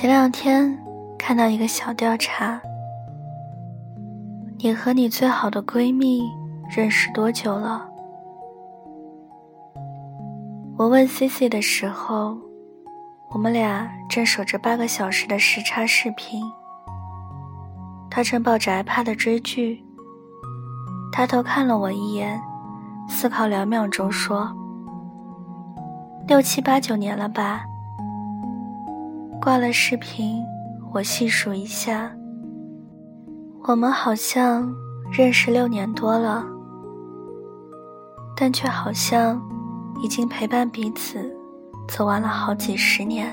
前两天看到一个小调查：你和你最好的闺蜜认识多久了？我问 C C 的时候，我们俩正守着八个小时的时差视频，她正抱着 iPad 追剧。抬头看了我一眼，思考两秒钟说：“六七八九年了吧。”挂了视频，我细数一下，我们好像认识六年多了，但却好像已经陪伴彼此走完了好几十年。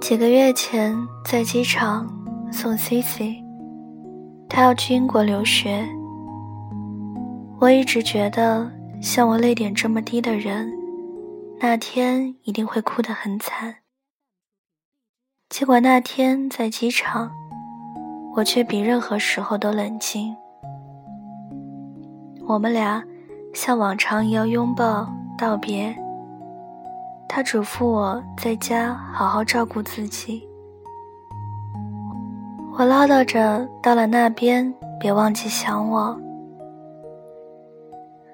几个月前在机场送 Cici，他要去英国留学。我一直觉得，像我泪点这么低的人，那天一定会哭得很惨。结果那天在机场，我却比任何时候都冷静。我们俩像往常一样拥抱道别。他嘱咐我在家好好照顾自己。我唠叨着，到了那边别忘记想我。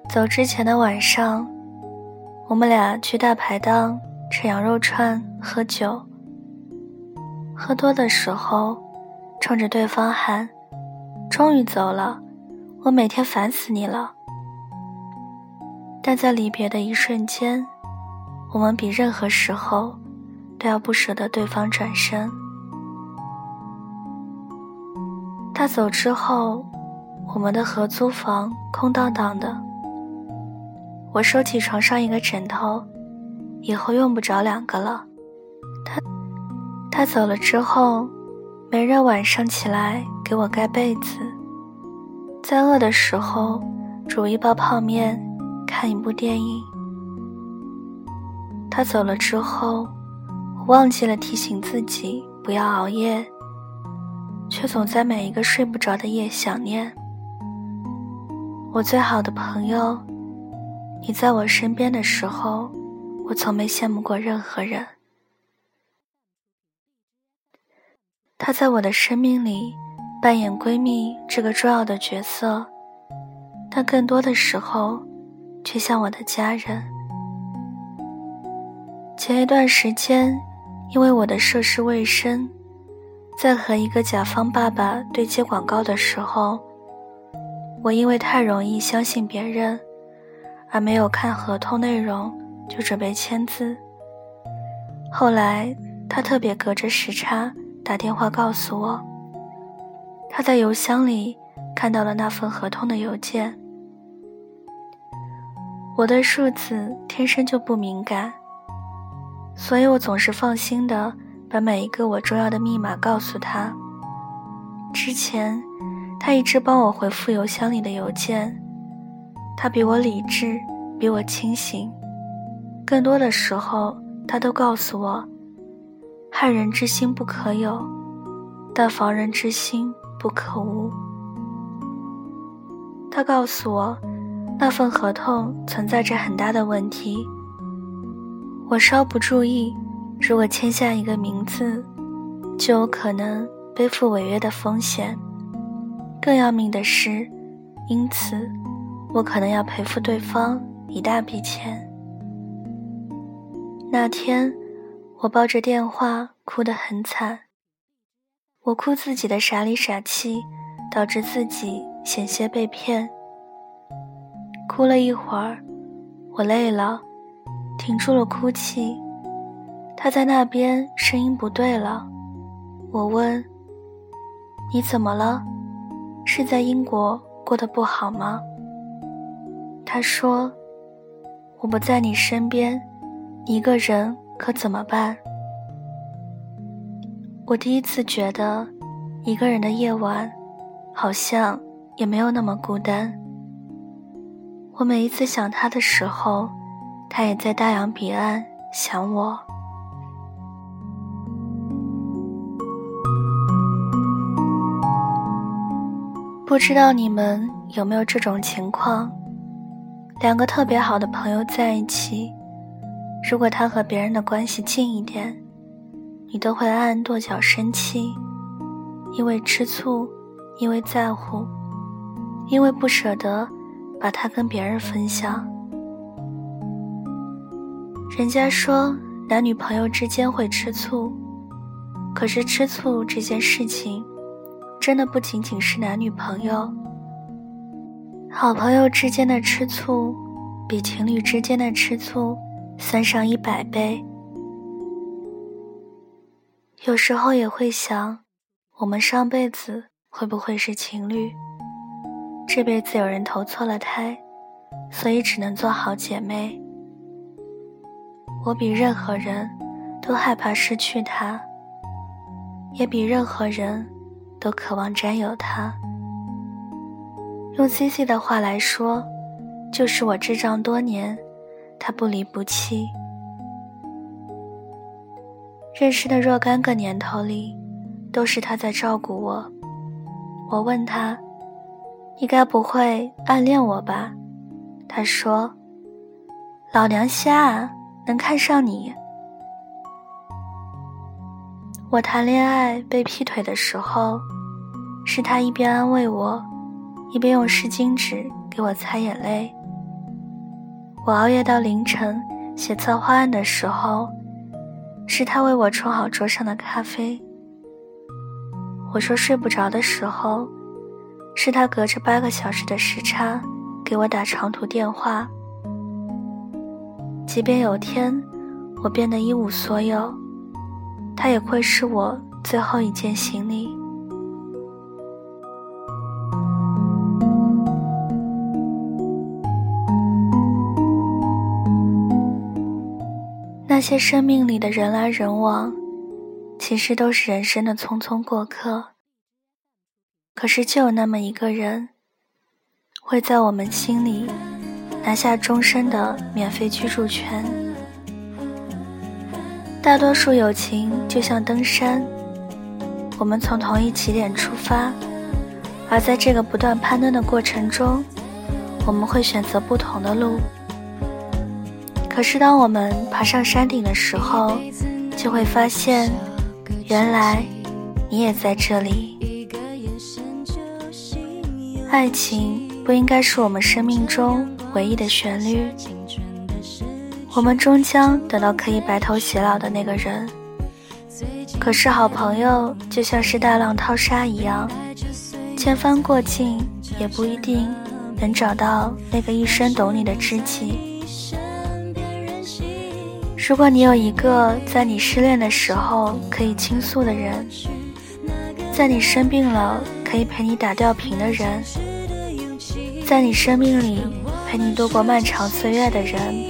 走之前的晚上，我们俩去大排档吃羊肉串、喝酒。喝多的时候，冲着对方喊：“终于走了，我每天烦死你了。”但在离别的一瞬间，我们比任何时候都要不舍得对方转身。他走之后，我们的合租房空荡荡的。我收起床上一个枕头，以后用不着两个了。他他走了之后，没人晚上起来给我盖被子。在饿的时候，煮一包泡面，看一部电影。他走了之后，我忘记了提醒自己不要熬夜，却总在每一个睡不着的夜想念我最好的朋友。你在我身边的时候，我从没羡慕过任何人。她在我的生命里扮演闺蜜这个重要的角色，但更多的时候，却像我的家人。前一段时间，因为我的涉世未深，在和一个甲方爸爸对接广告的时候，我因为太容易相信别人。而没有看合同内容就准备签字。后来他特别隔着时差打电话告诉我，他在邮箱里看到了那份合同的邮件。我对数字天生就不敏感，所以我总是放心的把每一个我重要的密码告诉他。之前他一直帮我回复邮箱里的邮件。他比我理智，比我清醒。更多的时候，他都告诉我：“害人之心不可有，但防人之心不可无。”他告诉我，那份合同存在着很大的问题。我稍不注意，如果签下一个名字，就有可能背负违约的风险。更要命的是，因此。我可能要赔付对方一大笔钱。那天，我抱着电话哭得很惨。我哭自己的傻里傻气，导致自己险些被骗。哭了一会儿，我累了，停住了哭泣。他在那边声音不对了。我问：“你怎么了？是在英国过得不好吗？”他说：“我不在你身边，一个人可怎么办？”我第一次觉得，一个人的夜晚，好像也没有那么孤单。我每一次想他的时候，他也在大洋彼岸想我。不知道你们有没有这种情况？两个特别好的朋友在一起，如果他和别人的关系近一点，你都会暗暗跺脚生气，因为吃醋，因为在乎，因为不舍得把他跟别人分享。人家说男女朋友之间会吃醋，可是吃醋这件事情，真的不仅仅是男女朋友。好朋友之间的吃醋，比情侣之间的吃醋酸上一百倍。有时候也会想，我们上辈子会不会是情侣？这辈子有人投错了胎，所以只能做好姐妹。我比任何人都害怕失去他，也比任何人都渴望占有他。用 C C 的话来说，就是我智障多年，他不离不弃。认识的若干个年头里，都是他在照顾我。我问他：“你该不会暗恋我吧？”他说：“老娘瞎啊，能看上你？”我谈恋爱被劈腿的时候，是他一边安慰我。一边用湿巾纸给我擦眼泪。我熬夜到凌晨写策划案的时候，是他为我冲好桌上的咖啡。我说睡不着的时候，是他隔着八个小时的时差给我打长途电话。即便有天我变得一无所有，他也会是我最后一件行李。那些生命里的人来人往，其实都是人生的匆匆过客。可是，就有那么一个人，会在我们心里拿下终身的免费居住权。大多数友情就像登山，我们从同一起点出发，而在这个不断攀登的过程中，我们会选择不同的路。可是，当我们爬上山顶的时候，就会发现，原来你也在这里。爱情不应该是我们生命中唯一的旋律。我们终将等到可以白头偕老的那个人。可是，好朋友就像是大浪淘沙一样，千帆过尽，也不一定能找到那个一生懂你的知己。如果你有一个在你失恋的时候可以倾诉的人，在你生病了可以陪你打吊瓶的人，在你生命里陪你度过漫长岁月的人，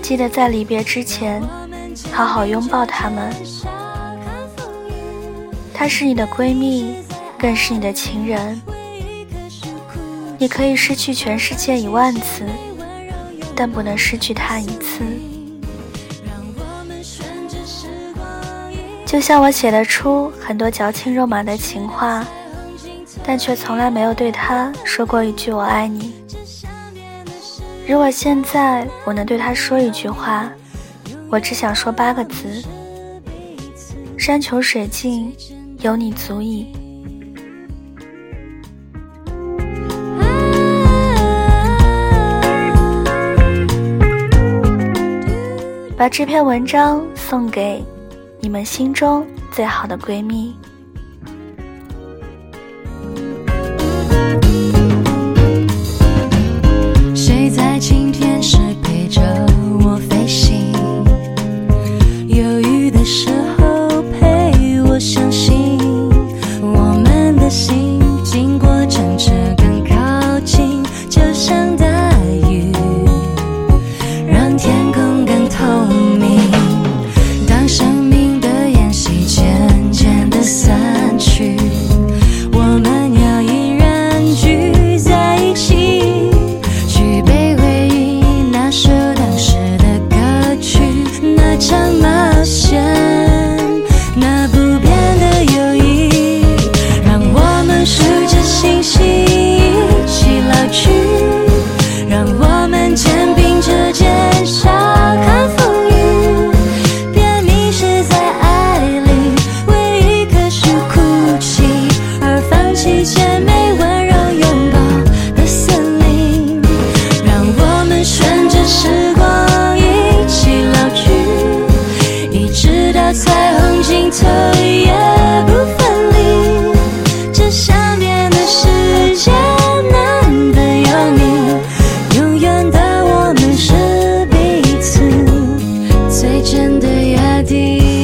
记得在离别之前好好拥抱他们。她是你的闺蜜，更是你的情人。你可以失去全世界一万次，但不能失去她一次。就像我写得出很多矫情肉麻的情话，但却从来没有对他说过一句“我爱你”。如果现在我能对他说一句话，我只想说八个字：山穷水尽，有你足矣。把这篇文章送给。你们心中最好的闺蜜。Deep.